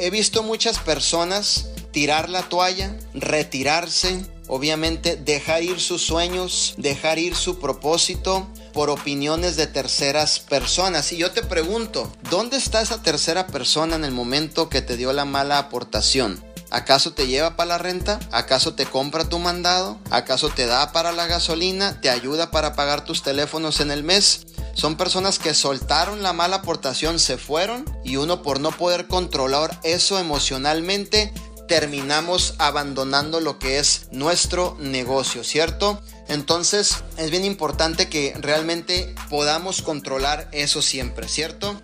he visto muchas personas tirar la toalla, retirarse, obviamente dejar ir sus sueños, dejar ir su propósito por opiniones de terceras personas. Y yo te pregunto, ¿dónde está esa tercera persona en el momento que te dio la mala aportación? ¿Acaso te lleva para la renta? ¿Acaso te compra tu mandado? ¿Acaso te da para la gasolina? ¿Te ayuda para pagar tus teléfonos en el mes? Son personas que soltaron la mala aportación, se fueron y uno por no poder controlar eso emocionalmente terminamos abandonando lo que es nuestro negocio, ¿cierto? Entonces es bien importante que realmente podamos controlar eso siempre, ¿cierto?